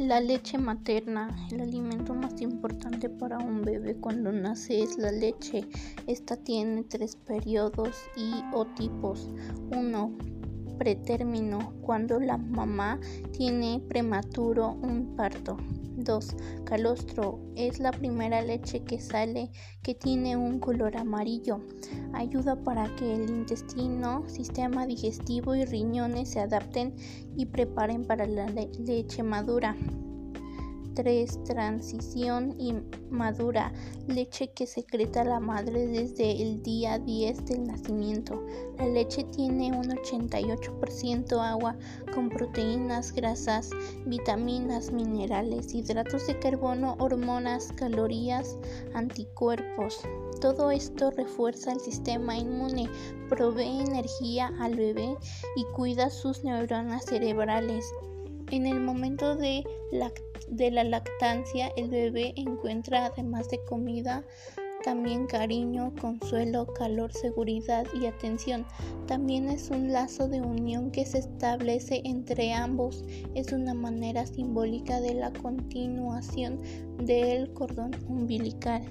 La leche materna, el alimento más importante para un bebé cuando nace es la leche. Esta tiene tres periodos y o tipos. Uno, pretérmino, cuando la mamá tiene prematuro un parto. 2. Calostro es la primera leche que sale que tiene un color amarillo. Ayuda para que el intestino, sistema digestivo y riñones se adapten y preparen para la leche madura. 3. Transición y madura. Leche que secreta la madre desde el día 10 del nacimiento. La leche tiene un 88% agua con proteínas, grasas, vitaminas, minerales, hidratos de carbono, hormonas, calorías, anticuerpos. Todo esto refuerza el sistema inmune, provee energía al bebé y cuida sus neuronas cerebrales. En el momento de, la lactancia, el bebé encuentra, además de comida, también cariño, consuelo, calor, seguridad y atención. También es un lazo de unión que se establece entre ambos. Es una manera simbólica de la continuación del cordón umbilical.